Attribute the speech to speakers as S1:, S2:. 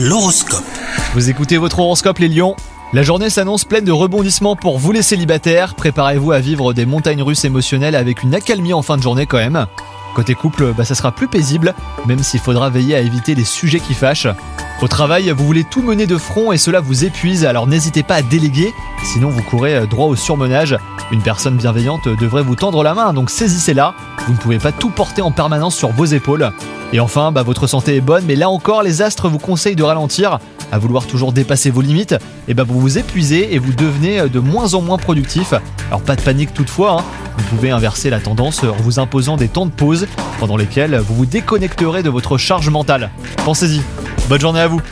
S1: L'horoscope.
S2: Vous écoutez votre horoscope les lions La journée s'annonce pleine de rebondissements pour vous les célibataires. Préparez-vous à vivre des montagnes russes émotionnelles avec une accalmie en fin de journée quand même. Côté couple, bah, ça sera plus paisible, même s'il faudra veiller à éviter les sujets qui fâchent. Au travail, vous voulez tout mener de front et cela vous épuise, alors n'hésitez pas à déléguer, sinon vous courez euh, droit au surmenage. Une personne bienveillante devrait vous tendre la main, donc saisissez-la. Vous ne pouvez pas tout porter en permanence sur vos épaules. Et enfin, bah, votre santé est bonne, mais là encore, les astres vous conseillent de ralentir. À vouloir toujours dépasser vos limites, et bah, vous vous épuisez et vous devenez euh, de moins en moins productif. Alors pas de panique toutefois, hein. vous pouvez inverser la tendance en vous imposant des temps de pause pendant lesquels vous vous déconnecterez de votre charge mentale. Pensez-y. Bonne journée à vous